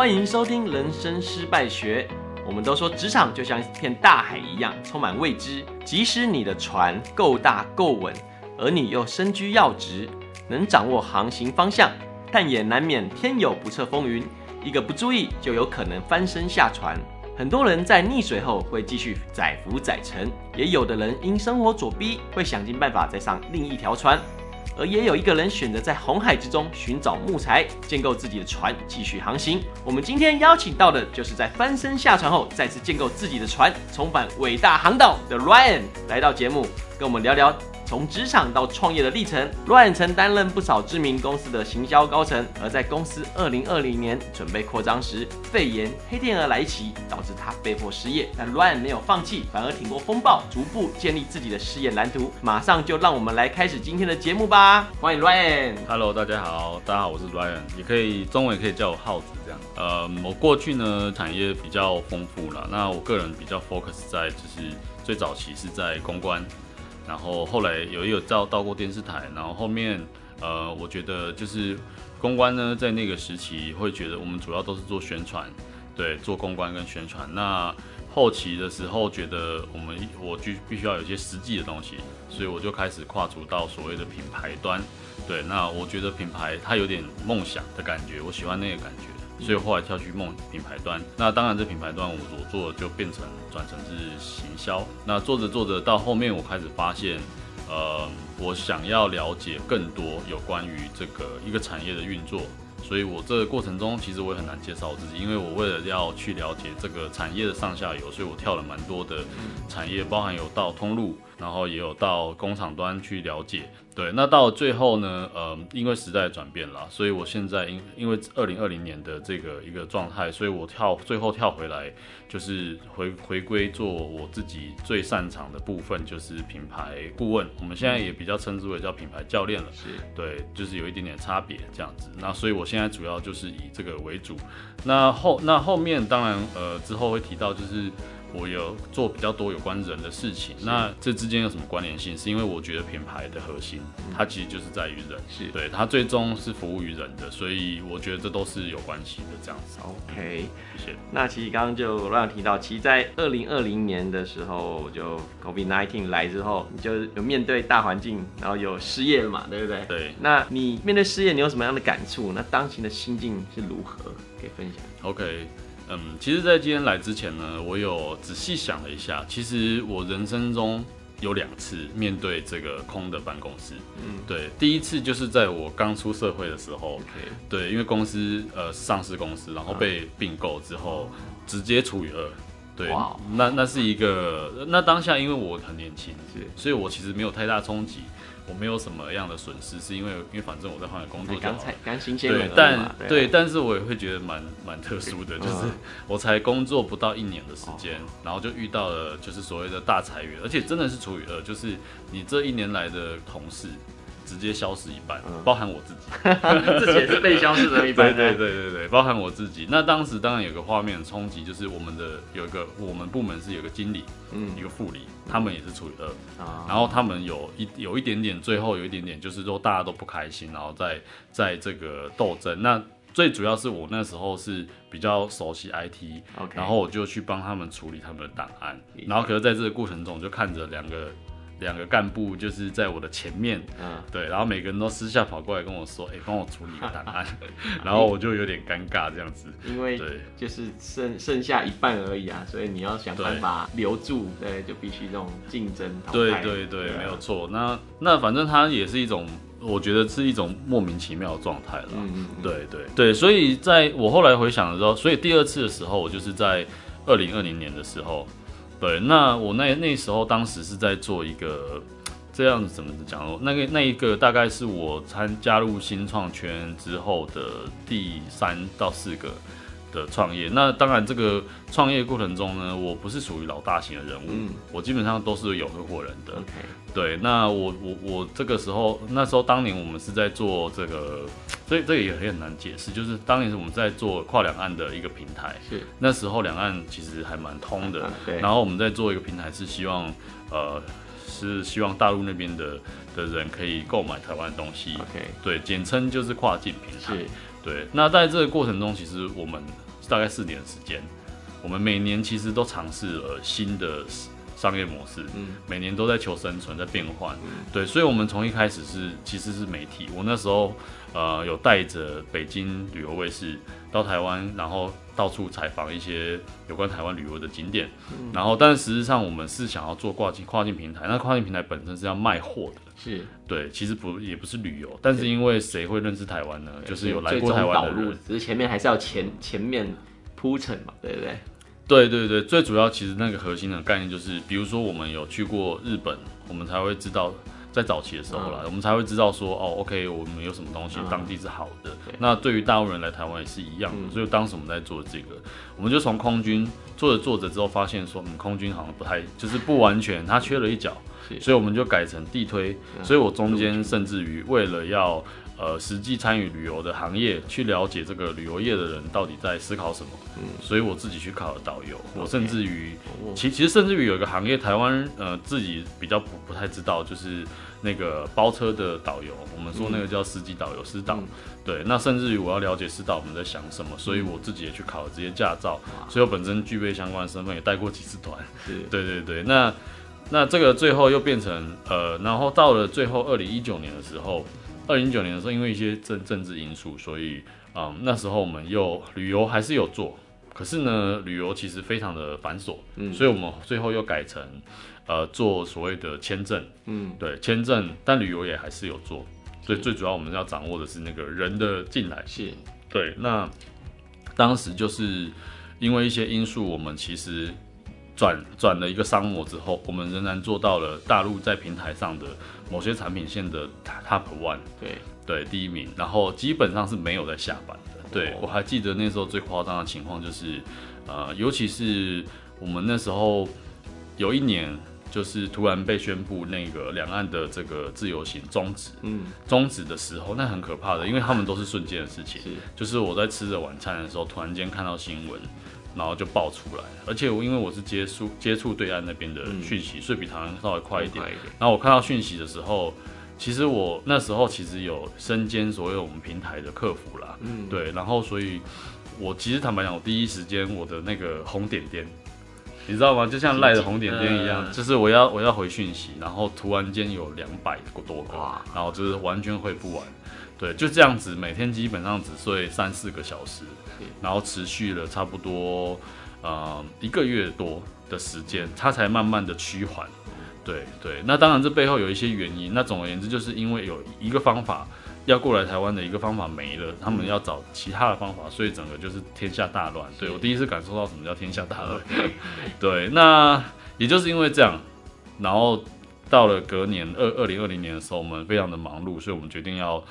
欢迎收听《人生失败学》。我们都说职场就像一片大海一样，充满未知。即使你的船够大够稳，而你又身居要职，能掌握航行方向，但也难免天有不测风云，一个不注意就有可能翻身下船。很多人在溺水后会继续载浮载沉，也有的人因生活所逼会想尽办法再上另一条船，而也有一个人选择在红海之中寻找木材，建构自己的船继续航行。我们今天邀请到的就是在翻身下船后再次建构自己的船，重返伟大航道的 Ryan 来到节目跟我们聊聊。从职场到创业的历程，Ryan 曾担任不少知名公司的行销高层。而在公司二零二零年准备扩张时，肺炎、黑天鹅来袭，导致他被迫失业。但 Ryan 没有放弃，反而挺过风暴，逐步建立自己的事业蓝图。马上就让我们来开始今天的节目吧！欢迎 Ryan。Hello，大家好，大家好，我是 Ryan，也可以中文也可以叫我耗子这样。呃，我过去呢产业比较丰富了，那我个人比较 focus 在就是最早期是在公关。然后后来有一有到到过电视台，然后后面呃，我觉得就是公关呢，在那个时期会觉得我们主要都是做宣传，对，做公关跟宣传。那后期的时候觉得我们我就必须要有一些实际的东西，所以我就开始跨足到所谓的品牌端，对，那我觉得品牌它有点梦想的感觉，我喜欢那个感觉。所以后来跳去梦品牌端，那当然这品牌端我所做的就变成转成是行销。那做着做着到后面，我开始发现，呃，我想要了解更多有关于这个一个产业的运作。所以我这个过程中，其实我也很难介绍我自己，因为我为了要去了解这个产业的上下游，所以我跳了蛮多的产业，包含有到通路，然后也有到工厂端去了解。对，那到最后呢，呃，因为时代转变了，所以我现在因因为二零二零年的这个一个状态，所以我跳最后跳回来，就是回回归做我自己最擅长的部分，就是品牌顾问。我们现在也比较称之为叫品牌教练了，是对，就是有一点点差别这样子。那所以我现在主要就是以这个为主。那后那后面当然呃之后会提到就是。我有做比较多有关人的事情，那这之间有什么关联性？是因为我觉得品牌的核心，它其实就是在于人，是对它最终是服务于人的，所以我觉得这都是有关系的这样子。OK，谢谢。那其实刚刚就乱提到，其实在二零二零年的时候，就 COVID-19 来之后，你就有面对大环境，然后有失业了嘛，对不对？对。那你面对失业，你有什么样的感触？那当前的心境是如何？可以分享。OK。嗯，其实，在今天来之前呢，我有仔细想了一下。其实我人生中有两次面对这个空的办公室。嗯，对，第一次就是在我刚出社会的时候。对，因为公司呃上市公司，然后被并购之后，直接除以二。对，那那是一个，那当下因为我很年轻，所以我其实没有太大冲击。我没有什么样的损失，是因为因为反正我在换个工作就好了，刚才刚新鲜对，但对，对，但是我也会觉得蛮蛮特殊的，就是我才工作不到一年的时间，然后就遇到了就是所谓的大裁员，而且真的是除以二，就是你这一年来的同事。直接消失一半，包含我自己，自己也是被消失的一半。对对对对对，包含我自己。那当时当然有个画面冲击，就是我们的有一个我们部门是有个经理，嗯，一个副理，他们也是处于二，嗯，然后他们有一有一点点，最后有一点点，就是说大家都不开心，然后在在这个斗争。那最主要是我那时候是比较熟悉 IT，Okay. 然后我就去帮他们处理他们的档案，然后可是在这个过程中，就看着两个。两个干部就是在我的前面，嗯，对，然后每个人都私下跑过来跟我说：“哎、欸，帮我处理个档案。”然后我就有点尴尬这样子，因为对，就是剩剩下一半而已啊，所以你要想办法留住，对，对就必须这种竞争。对对对，没有错。那那反正它也是一种，我觉得是一种莫名其妙的状态了。嗯嗯，对对对，所以在我后来回想的时候，所以第二次的时候，我就是在二零二零年的时候。对，那我那那时候当时是在做一个这样子怎么讲？那个那一个大概是我参加入新创圈之后的第三到四个的创业。那当然，这个创业过程中呢，我不是属于老大型的人物，嗯、我基本上都是有合伙人的。对，那我我我这个时候那时候当年我们是在做这个。所以这个也很难解释，就是当年是我们在做跨两岸的一个平台，是那时候两岸其实还蛮通的，对。然后我们在做一个平台，是希望呃是希望大陆那边的的人可以购买台湾的东西，OK，对，简称就是跨境平台，是。对。那在这个过程中，其实我们大概四年的时间，我们每年其实都尝试了新的商业模式，嗯，每年都在求生存，在变换，嗯，对，所以我们从一开始是其实是媒体，我那时候呃有带着北京旅游卫视到台湾，然后到处采访一些有关台湾旅游的景点，嗯，然后但是实际上我们是想要做跨境跨境平台，那跨境平台本身是要卖货的。是对，其实不也不是旅游，但是因为谁会认识台湾呢？就是有来过台湾的人，只是前面还是要前前面铺陈嘛，对不对？对对对，最主要其实那个核心的概念就是，比如说我们有去过日本，我们才会知道，在早期的时候啦，嗯、我们才会知道说，哦，OK，我们有什么东西当地是好的。嗯、那对于大陆人来台湾也是一样的，嗯、所以当时我们在做这个，我们就从空军做着做着之后，发现说，嗯，空军好像不太，就是不完全，它缺了一角。所以我们就改成地推，所以我中间甚至于为了要呃实际参与旅游的行业，去了解这个旅游业的人到底在思考什么，嗯，所以我自己去考了导游，我甚至于其其实甚至于有一个行业，台湾呃自己比较不不太知道，就是那个包车的导游，我们说那个叫司机导游师导，对，那甚至于我要了解师导我们在想什么，所以我自己也去考了这些驾照，所以我本身具备相关的身份，也带过几次团，对对对，那。那这个最后又变成呃，然后到了最后二零一九年的时候，二零一九年的时候，因为一些政政治因素，所以嗯，那时候我们又旅游还是有做，可是呢，旅游其实非常的繁琐，嗯，所以我们最后又改成呃做所谓的签证，嗯，对，签证，但旅游也还是有做，所以最主要我们要掌握的是那个人的进来，是，对，那当时就是因为一些因素，我们其实。转转了一个商模之后，我们仍然做到了大陆在平台上的某些产品线的 top one，对对第一名，然后基本上是没有在下班的。对，我还记得那时候最夸张的情况就是，呃，尤其是我们那时候有一年，就是突然被宣布那个两岸的这个自由行终止，嗯，终止的时候，那很可怕的，因为他们都是瞬间的事情，是，就是我在吃着晚餐的时候，突然间看到新闻。然后就爆出来，而且我因为我是接触接触对岸那边的讯息，嗯、所以比台湾稍微快一点。一点然后我看到讯息的时候，其实我那时候其实有身兼所有我们平台的客服啦，嗯，对。然后所以，我其实坦白讲，我第一时间我的那个红点点，你知道吗？就像赖的红点点一样，就是我要我要回讯息，然后突然间有两百多个，然后就是完全回不完。对，就这样子，每天基本上只睡三四个小时，然后持续了差不多呃一个月多的时间，它才慢慢的趋缓。对对，那当然这背后有一些原因。那总而言之，就是因为有一个方法要过来台湾的一个方法没了，他们要找其他的方法，所以整个就是天下大乱。对，我第一次感受到什么叫天下大乱。对，那也就是因为这样，然后。到了隔年二二零二零年的时候，我们非常的忙碌，所以我们决定要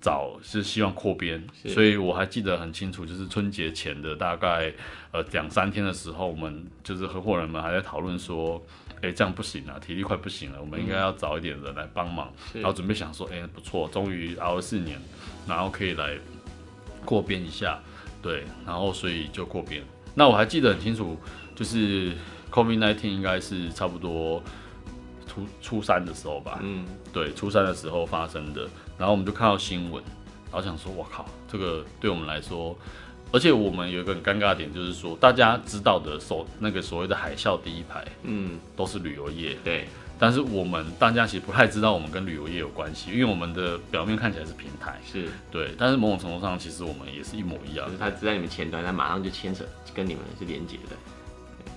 找是希望扩编，所以我还记得很清楚，就是春节前的大概呃两三天的时候，我们就是合伙人们还在讨论说，哎、欸、这样不行了，体力快不行了，我们应该要找一点人来帮忙，嗯、然后准备想说，哎、欸、不错，终于熬了四年，然后可以来扩编一下，对，然后所以就扩编。那我还记得很清楚，就是 COVID-19 应该是差不多。初初三的时候吧，嗯，对，初三的时候发生的，然后我们就看到新闻，然后想说，我靠，这个对我们来说，而且我们有一个很尴尬的点，就是说大家知道的所那个所谓的海啸第一排，嗯，都是旅游业，对，但是我们大家其实不太知道我们跟旅游业有关系，因为我们的表面看起来是平台，是。对，但是某种程度上，其实我们也是一模一样，就是他只在你们前端，他马上就牵扯跟你们是连接的。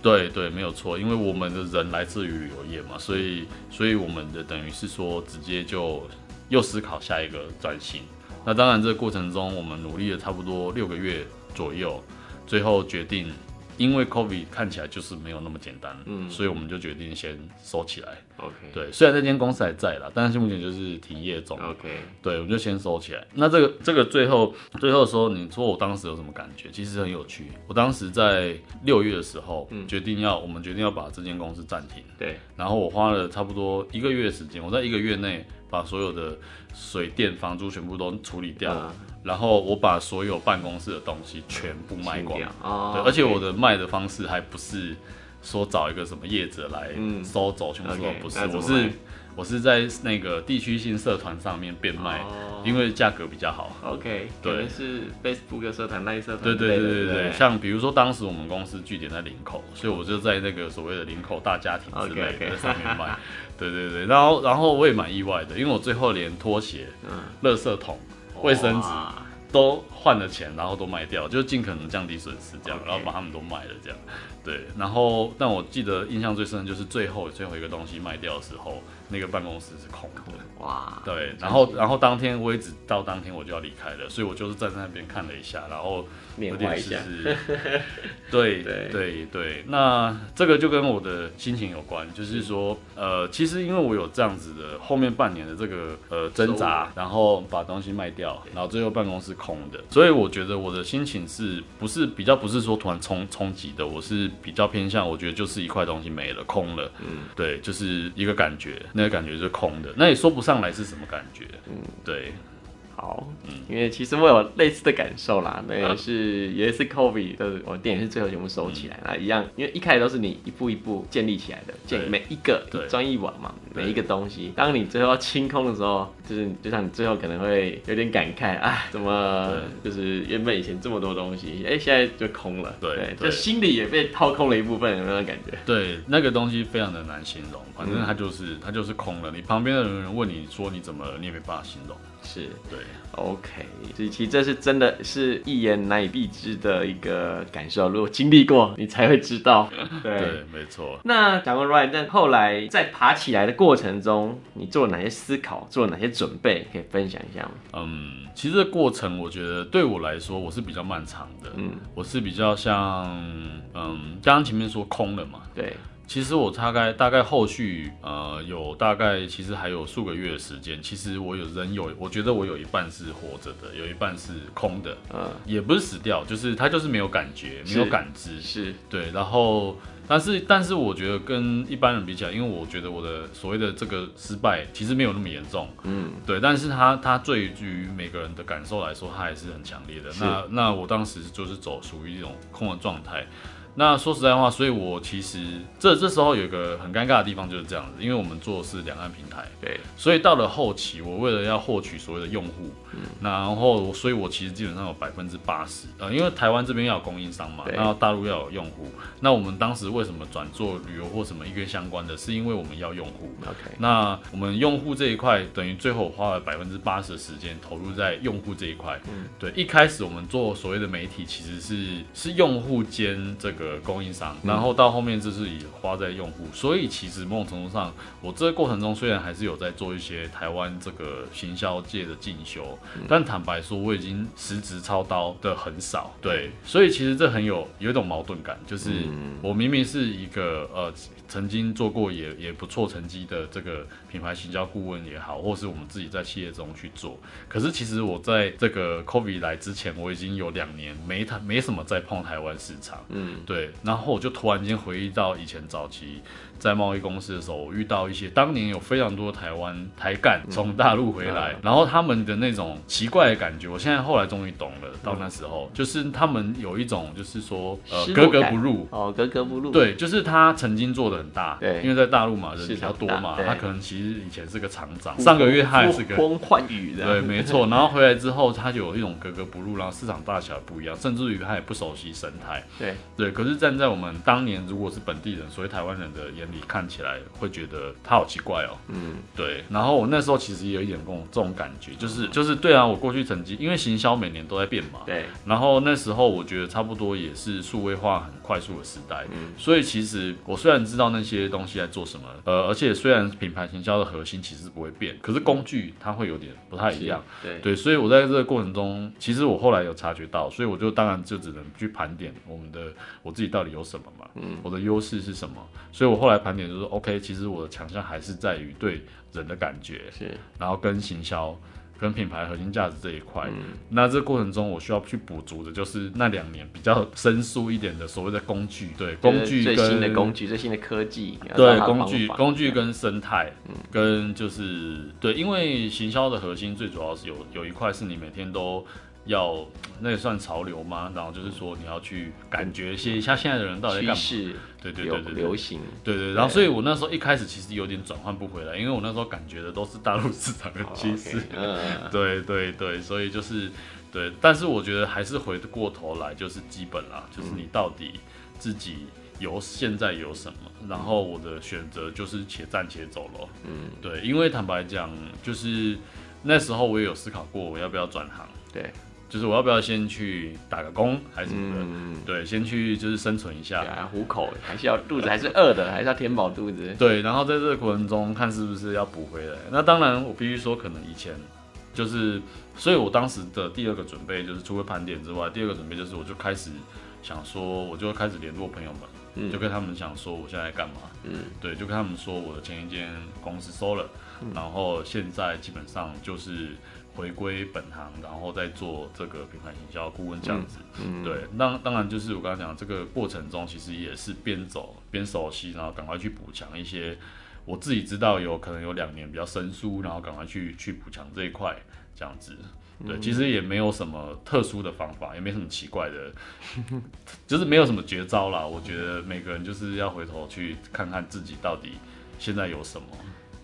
对对，没有错，因为我们的人来自于旅游业嘛，所以所以我们的等于是说，直接就又思考下一个转型。那当然，这个过程中我们努力了差不多六个月左右，最后决定。因为 COVID 看起来就是没有那么简单，嗯，所以我们就决定先收起来。OK，对，虽然这间公司还在啦，但是目前就是停业中。OK，对，我们就先收起来。那这个这个最后最后说，你说我当时有什么感觉？其实很有趣。我当时在六月的时候，嗯，决定要我们决定要把这间公司暂停。对，然后我花了差不多一个月的时间，我在一个月内把所有的水电房租全部都处理掉了。嗯然后我把所有办公室的东西全部卖光，哦、对，而且我的卖的方式还不是说找一个什么业者来收走，全部都不是，我是我是在那个地区性社团上面变卖，哦、因为价格比较好。OK，对，可能是 Facebook 社团、那一社团。对对对对对，对像比如说当时我们公司据点在林口，所以我就在那个所谓的林口大家庭之类的上面卖。Okay, okay. 对对对，然后然后我也蛮意外的，因为我最后连拖鞋、嗯，垃圾桶、卫生纸都换了钱，然后都卖掉，就尽可能降低损失，这样.然后把他们都卖了，这样。对，然后但我记得印象最深的就是最后最后一个东西卖掉的时候，那个办公室是空的。哇，对，然后然后当天我也只到当天我就要离开了，所以我就是站在那边看了一下，然后有点是，对 对。对对，那这个就跟我的心情有关，就是说，呃，其实因为我有这样子的后面半年的这个呃挣扎，然后把东西卖掉，然后最后办公室空的，所以我觉得我的心情是不是比较不是说突然冲冲击的，我是比较偏向，我觉得就是一块东西没了，空了，嗯，对，就是一个感觉，那个感觉是空的，那也说不上来是什么感觉，嗯，对。好，嗯，因为其实我有类似的感受啦，那也是也是 Kobe 的，我电影是最后全部收起来啦，一样，因为一开始都是你一步一步建立起来的，建每一个一砖一瓦嘛，每一个东西，当你最后要清空的时候，就是就像你最后可能会有点感慨啊，怎么就是原本以前这么多东西，哎，现在就空了，对，对，就心里也被掏空了一部分，有没有感觉？对，那个东西非常的难形容，反正它就是它就是空了，你旁边的人问你说你怎么了，你也没办法形容。是对，OK，所以其实这是真的是一言难以蔽之的一个感受，如果经历过，你才会知道。对，对没错。那讲过 Ryan，但后来在爬起来的过程中，你做了哪些思考，做了哪些准备，可以分享一下吗？嗯，其实这过程我觉得对我来说，我是比较漫长的。嗯，我是比较像，嗯，刚刚前面说空了嘛。对。其实我大概大概后续呃有大概其实还有数个月的时间，其实我有人有，我觉得我有一半是活着的，有一半是空的，嗯，也不是死掉，就是他就是没有感觉，没有感知，是。对，然后但是但是我觉得跟一般人比起来，因为我觉得我的所谓的这个失败其实没有那么严重，嗯，对，但是他他对于每个人的感受来说，他还是很强烈的。那那我当时就是走属于一种空的状态。那说实在话，所以我其实这这时候有一个很尴尬的地方就是这样子，因为我们做的是两岸平台，对，所以到了后期，我为了要获取所谓的用户，嗯，然后所以我其实基本上有百分之八十，呃，因为台湾这边要有供应商嘛，然后大陆要有用户，那我们当时为什么转做旅游或什么一个相关的，是因为我们要用户，OK，那我们用户这一块等于最后我花了百分之八十的时间投入在用户这一块，嗯，对，一开始我们做所谓的媒体其实是是用户兼这个。供应商，然后到后面就是以花在用户，所以其实某种程度上，我这个过程中虽然还是有在做一些台湾这个行销界的进修，但坦白说，我已经实职操刀的很少。对，所以其实这很有有一种矛盾感，就是我明明是一个呃。曾经做过也也不错成绩的这个品牌行销顾问也好，或是我们自己在企业中去做。可是其实我在这个 COVID 来之前，我已经有两年没台没什么在碰台湾市场。嗯，对。然后我就突然间回忆到以前早期。在贸易公司的时候，我遇到一些当年有非常多台湾台干从大陆回来，然后他们的那种奇怪的感觉，我现在后来终于懂了。到那时候，就是他们有一种就是说呃格格不入哦，格格不入。对，就是他曾经做的很大，对，因为在大陆嘛人比较多嘛，他可能其实以前是个厂长，上个月他也是个呼风唤雨的，对，没错。然后回来之后，他就有一种格格不入，然后市场大小不一样，甚至于他也不熟悉生态，对对。可是站在我们当年如果是本地人，所以台湾人的眼里看起来会觉得他好奇怪哦，嗯，对。然后我那时候其实也有一点这种这种感觉，就是就是对啊，我过去成绩因为行销每年都在变嘛，对。然后那时候我觉得差不多也是数位化很快速的时代，嗯。所以其实我虽然知道那些东西在做什么，呃，而且虽然品牌行销的核心其实不会变，可是工具它会有点不太一样，对对。所以我在这个过程中，其实我后来有察觉到，所以我就当然就只能去盘点我们的我自己到底有什么嘛，嗯，我的优势是什么。所以我后来盘点就是 OK。其实我的强项还是在于对人的感觉，是，然后跟行销、跟品牌核心价值这一块。嗯，那这个过程中我需要去补足的就是那两年比较生疏一点的所谓的工具，对，工具跟最新的工具、最新的科技，对，工具、工具跟生态，嗯，跟就是对，因为行销的核心最主要是有有一块是你每天都。要那也算潮流吗？然后就是说你要去感觉一些一下现在的人到底在干嘛？对对对对，流行。对对，然后所以我那时候一开始其实有点转换不回来，因为我那时候感觉的都是大陆市场的趋势。嗯，对对对，所以就是对，但是我觉得还是回过头来就是基本啦，就是你到底自己。有现在有什么，然后我的选择就是且战且走咯。嗯，对，因为坦白讲，就是那时候我也有思考过我要不要转行。对，就是我要不要先去打个工还是什么的？嗯，对，先去就是生存一下，糊口还是要肚子还是饿的，还是要填饱肚子。对，然后在这个过程中看是不是要补回来。那当然，我必须说，可能以前就是，所以我当时的第二个准备就是除了盘点之外，第二个准备就是我就开始想说，我就开始联络朋友们。就跟他们讲说我现在干嘛，嗯，对，就跟他们说我的前一间公司收了，嗯，然后现在基本上就是回归本行，然后再做这个品牌营销顾问这样子，嗯，对，那当然就是我刚刚讲这个过程中，其实也是边走边熟悉，然后赶快去补强一些我自己知道有可能有两年比较生疏，然后赶快去去补强这一块这样子。对，其实也没有什么特殊的方法，也没什么奇怪的，就是没有什么绝招啦。我觉得每个人就是要回头去看看自己到底现在有什么。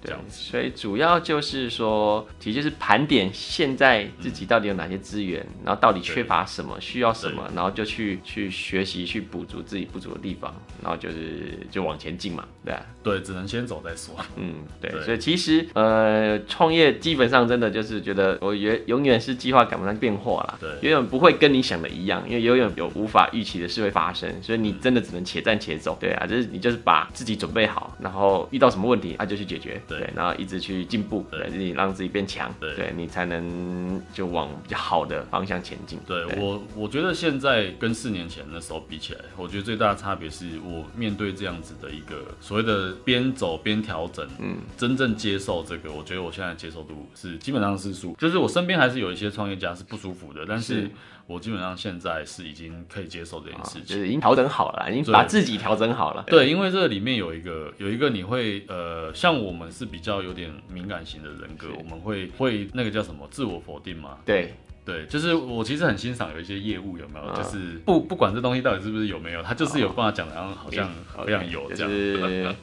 这样子，所以主要就是说，其实就是盘点现在自己到底有哪些资源，嗯，然后到底缺乏什么，需要什么，然后就去去学习，去补足自己不足的地方，然后就是就往前进嘛，对啊，对，只能先走再说。嗯，对，对，所以其实呃，创业基本上真的就是觉得，我永永远是计划赶不上变化啦，对，永远不会跟你想的一样，因为永远有无法预期的事会发生，所以你真的只能且战且走，对啊，就是你就是把自己准备好，然后遇到什么问题，啊就去解决。对，然后一直去进步，对，你让自己变强，对，对你才能就往比较好的方向前进。对，对。我，我觉得现在跟四年前的时候比起来，我觉得最大的差别是我面对这样子的一个所谓的边走边调整，嗯，真正接受这个，我觉得我现在接受度是基本上是舒，就是我身边还是有一些创业家是不舒服的，但是。我基本上现在是已经可以接受这件事情，就是已经调整好了，已经把自己调整好了。对，因为这里面有一个有一个你会呃，像我们是比较有点敏感型的人格，我们会会那个叫什么自我否定嘛？对。对，就是我其实很欣赏有一些业务有没有，嗯、就是不不管这东西到底是不是有没有，他就是有办法讲的，然后好像好像有这样。就是、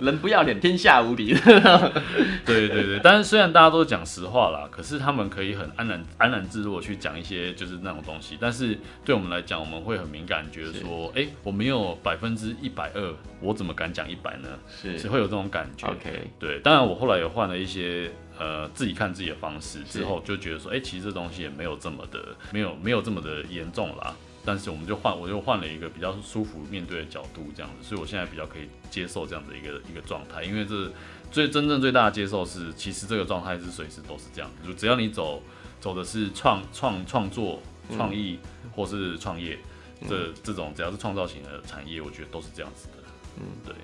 人不要脸，天下无敌。对对对，但是虽然大家都讲实话啦，可是他们可以很安然安然自若去讲一些就是那种东西，但是对我们来讲，我们会很敏感，觉得说，哎，我没有百分之一百二，我怎么敢讲一百呢？是，是会有这种感觉。OK，对，当然我后来也换了一些。呃，自己看自己的方式之后，就觉得说，哎、欸，其实这东西也没有这么的，没有没有这么的严重啦。但是我们就换，我就换了一个比较舒服面对的角度，这样子，所以我现在比较可以接受这样的一个一个状态。因为这最真正最大的接受是，其实这个状态是随时都是这样子，就只要你走走的是创创创作、创意或是创业，嗯、这这种只要是创造型的产业，我觉得都是这样子的。嗯，对。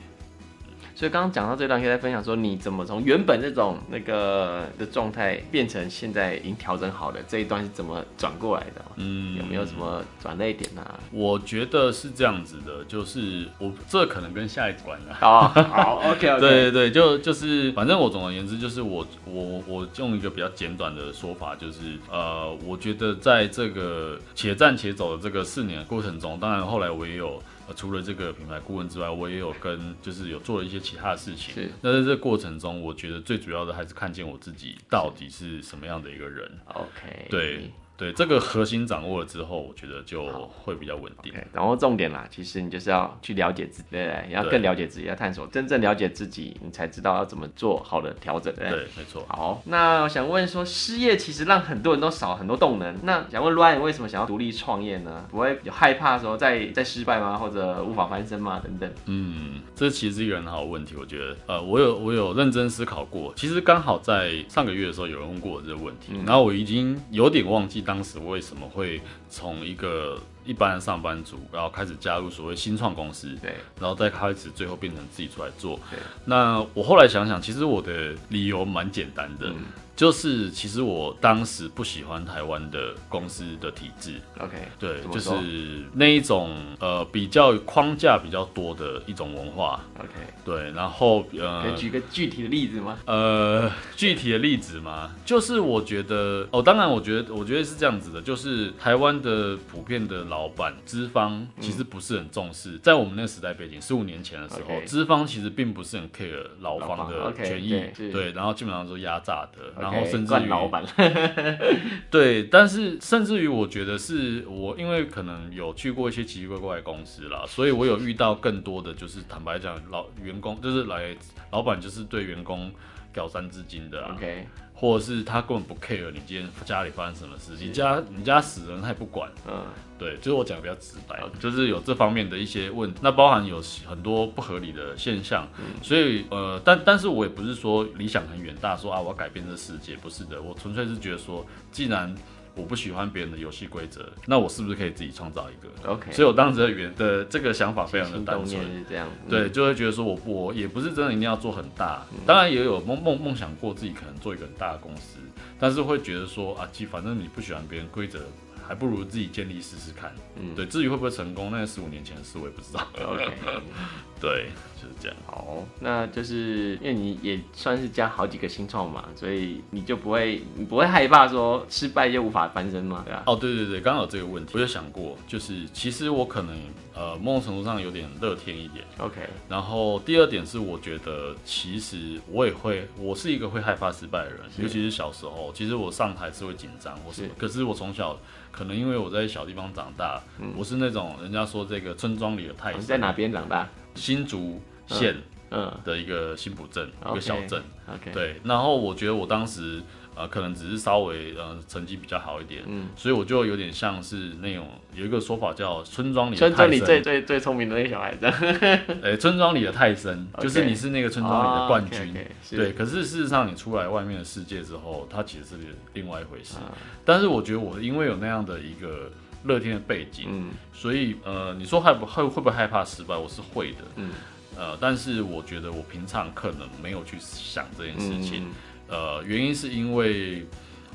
所以刚刚讲到这段，可以再分享说，你怎么从原本这种那个的状态，变成现在已经调整好的这一段是怎么转过来的？嗯，有没有什么转泪点啊？我觉得是这样子的，就是我这可能跟下一关了。好，好，OK，OK，、okay, okay. 对对对，就就是反正我总而言之，就是我我我用一个比较简短的说法，就是呃，我觉得在这个且战且走的这个四年的过程中，当然后来我也有。呃，除了这个品牌顾问之外，我也有跟，就是有做了一些其他的事情。是。那在这个过程中，我觉得最主要的还是看见我自己到底是什么样的一个人。OK。对。对这个核心掌握了之后，我觉得就会比较稳定。Okay, 然后重点啦，其实你就是要去了解自己，对，对，要更了解自己，要探索，真正了解自己，你才知道要怎么做好的调整。对，对，没错。好，那我想问说，失业其实让很多人都少很多动能。那想问 Ryan 为什么想要独立创业呢？不会有害怕说再再失败吗？或者无法翻身吗？等等。嗯，这其实是一个很好的问题。我觉得，呃，我有我有认真思考过。其实刚好在上个月的时候，有人问过我这个问题，嗯、然后我已经有点忘记当时为什么。会从一个一般的上班族，然后开始加入所谓新创公司，对，然后再开始最后变成自己出来做。对，那我后来想想，其实我的理由蛮简单的，嗯、就是其实我当时不喜欢台湾的公司的体制。OK，对，就是那一种呃比较框架比较多的一种文化。OK，对，然后呃，可以举个具体的例子吗？呃，具体的例子吗，就是我觉得哦，当然我觉得我觉得是这样子的，就是台湾的普遍的老板资方其实不是很重视，嗯、在我们那个时代背景，十五年前的时候，资.方其实并不是很 care 劳方的权益对，然后基本上都压榨的然后甚至于老板，对，但是甚至于我觉得是我因为可能有去过一些奇奇怪怪的公司啦，所以我有遇到更多的就是坦白讲，老员工就是来老板就是对员工屌三字经的啊。Okay. 或者是他根本不 care 你今天家里发生什么事，你家你家死人他也不管，嗯，对，就是我讲的比较直白，就是有这方面的一些问题，那包含有很多不合理的现象，所以呃，但但是我也不是说理想很远大，说啊我要改变这世界，不是的，我纯粹是觉得说，既然我不喜欢别人的游戏规则，那我是不是可以自己创造一个？OK，所以我当时的原的这个想法非常的单纯，是这样，对，就会觉得说我我也不是真的一定要做很大，当然也有梦梦梦想过自己可能做一个很大的公司，但是会觉得说啊，其实反正你不喜欢别人规则。还不如自己建立试试看。嗯，对，至于会不会成功，那十五年前的事我也不知道。OK，对，就是这样。好，那就是因为你也算是加好几个新创嘛，所以你就不会，你不会害怕说失败就无法翻身吗？对吧？哦，对对对，刚好有这个问题，我有想过，就是其实我可能呃某种程度上有点乐天一点。OK，然后第二点是我觉得其实我也会，我是一个会害怕失败的人，尤其是小时候，其实我上台是会紧张，或是，是可是我从小。可能因为我在小地方长大，嗯、我是那种人家说这个村庄里的泰山。在哪边长大？新竹县嗯的一个新浦镇、嗯、一个小镇。Okay. 对，然后我觉得我当时呃可能只是稍微呃成绩比较好一点，嗯，所以我就有点像是那种有一个说法叫村庄里的。村庄里最最最聪明的那个小孩子。哎，村庄里的泰森，okay, 就是你是那个村庄里的冠军。Oh, okay, okay, 对，可是事实上你出来外面的世界之后，它其实是另外一回事。嗯、但是我觉得我因为有那样的一个乐天的背景，嗯，所以呃，你说害不害会不会害怕失败？我是会的，嗯。呃，但是我觉得我平常可能没有去想这件事情，嗯、呃，原因是因为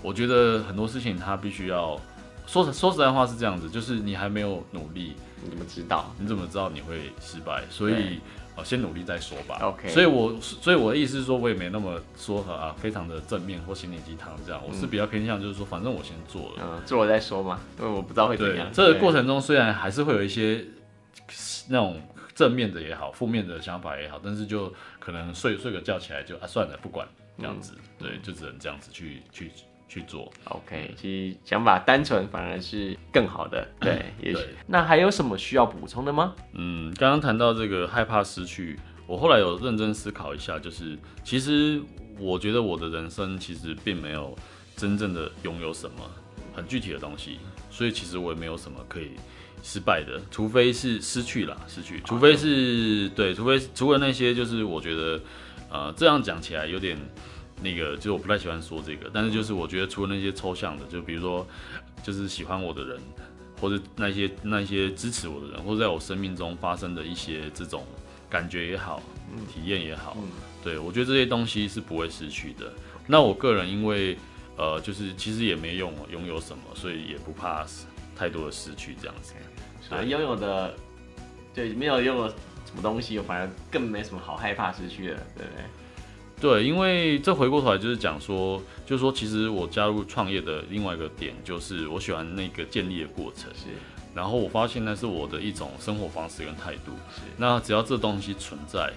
我觉得很多事情它必须要说实说实在话是这样子，就是你还没有努力，你怎么知道？你怎么知道你会失败？所以先努力再说吧。OK。所以我所以我的意思是说，我也没那么说啊，非常的正面或心灵鸡汤这样，我是比较偏向就是说，反正我先做了，嗯，做了再说嘛，因为我不知道会怎样。这个过程中虽然还是会有一些那种。正面的也好，负面的想法也好，但是就可能睡睡个觉起来就啊算了，不管这样子，嗯、对，就只能这样子去去去做。OK，其实想法单纯反而是更好的，对，嗯、也许。那还有什么需要补充的吗？嗯，刚刚谈到这个害怕失去，我后来有认真思考一下，就是其实我觉得我的人生其实并没有真正的拥有什么很具体的东西，所以其实我也没有什么可以。失败的，除非是失去了，失去，除非是对，除非除了那些，就是我觉得，呃，这样讲起来有点那个，就是我不太喜欢说这个，但是就是我觉得除了那些抽象的，就比如说，就是喜欢我的人，或者那些那些支持我的人，或者在我生命中发生的一些这种感觉也好，体验也好，对，我觉得这些东西是不会失去的。那我个人因为呃，就是其实也没用拥有什么，所以也不怕太多的失去这样子。啊，拥有的，对，没有拥有什么东西，反而更没什么好害怕失去的，对不对？对，因为这回过头来就是讲说，就是说，其实我加入创业的另外一个点，就是我喜欢那个建立的过程。是。然后我发现那是我的一种生活方式跟态度。是。那只要这东西存在，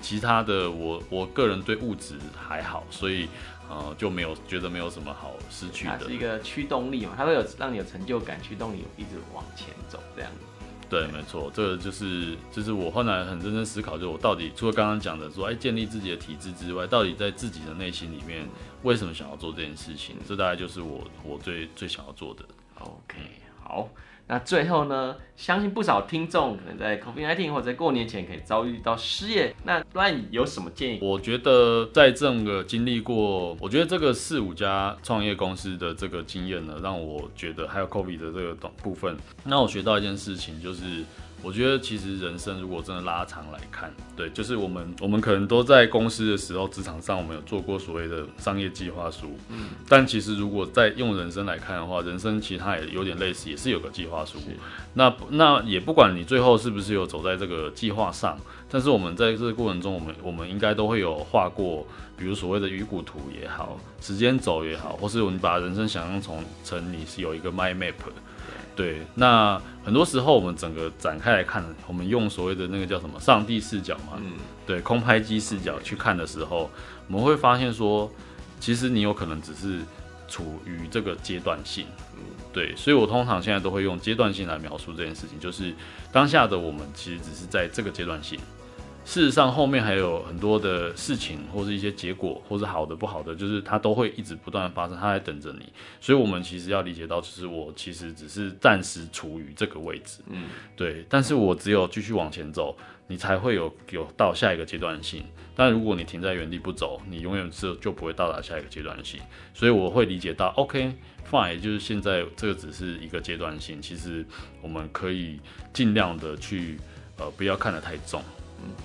其他的我我个人对物质还好，所以。呃，就没有觉得没有什么好失去的，它是一个驱动力嘛，它会有让你有成就感，驱动力一直往前走这样子。对，没错，这个就是就是我后来很认真思考，就是我到底除了刚刚讲的说，哎，建立自己的体质之外，到底在自己的内心里面为什么想要做这件事情？这大概就是我我最最想要做的。OK，好。那最后呢，相信不少听众可能在 COVID-19 或者在过年前可以遭遇到失业。那乱有什么建议？我觉得在这个经历过，我觉得这个四五家创业公司的这个经验呢，让我觉得还有 COVID 的这个部分，那我学到一件事情就是，我觉得其实人生如果真的拉长来看，对，就是我们我们可能都在公司的时候，职场上我们有做过所谓的商业计划书，嗯，但其实如果在用人生来看的话，人生其实它也有点类似，也是有个计划书。那那也不管你最后是不是有走在这个计划上，但是我们在这个过程中，我们我们应该都会有画过，比如所谓的鱼骨图也好，时间轴也好，或是我们把人生想象成成你是有一个 mind map。对，那很多时候我们整个展开来看，我们用所谓的那个叫什么上帝视角嘛，嗯，对，空拍机视角去看的时候，我们会发现说，其实你有可能只是处于这个阶段性，嗯，对，所以我通常现在都会用阶段性来描述这件事情，就是当下的我们其实只是在这个阶段性。事实上，后面还有很多的事情，或是一些结果，或是好的、不好的，就是它都会一直不断的发生，它在等着你。所以，我们其实要理解到，就是我其实只是暂时处于这个位置，嗯，对。但是我只有继续往前走，你才会有有到下一个阶段性。但如果你停在原地不走，你永远是就不会到达下一个阶段性。所以，我会理解到，OK，fine，就是现在这个只是一个阶段性。其实我们可以尽量的去，呃，不要看得太重。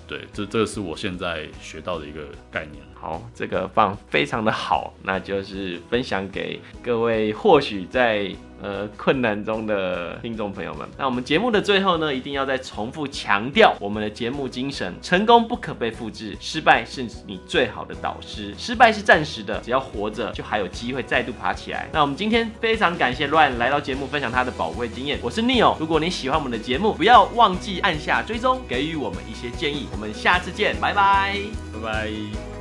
对，这这是我现在学到的一个概念。好，这个放非常的好，那就是分享给各位，或许在。呃，困难中的听众朋友们，那我们节目的最后呢，一定要再重复强调我们的节目精神：成功不可被复制，失败是你最好的导师。失败是暂时的，只要活着，就还有机会再度爬起来。那我们今天非常感谢 Ryan 来到节目分享他的宝贵经验。我是 Neo，如果你喜欢我们的节目，不要忘记按下追踪，给予我们一些建议。我们下次见，拜拜，拜拜。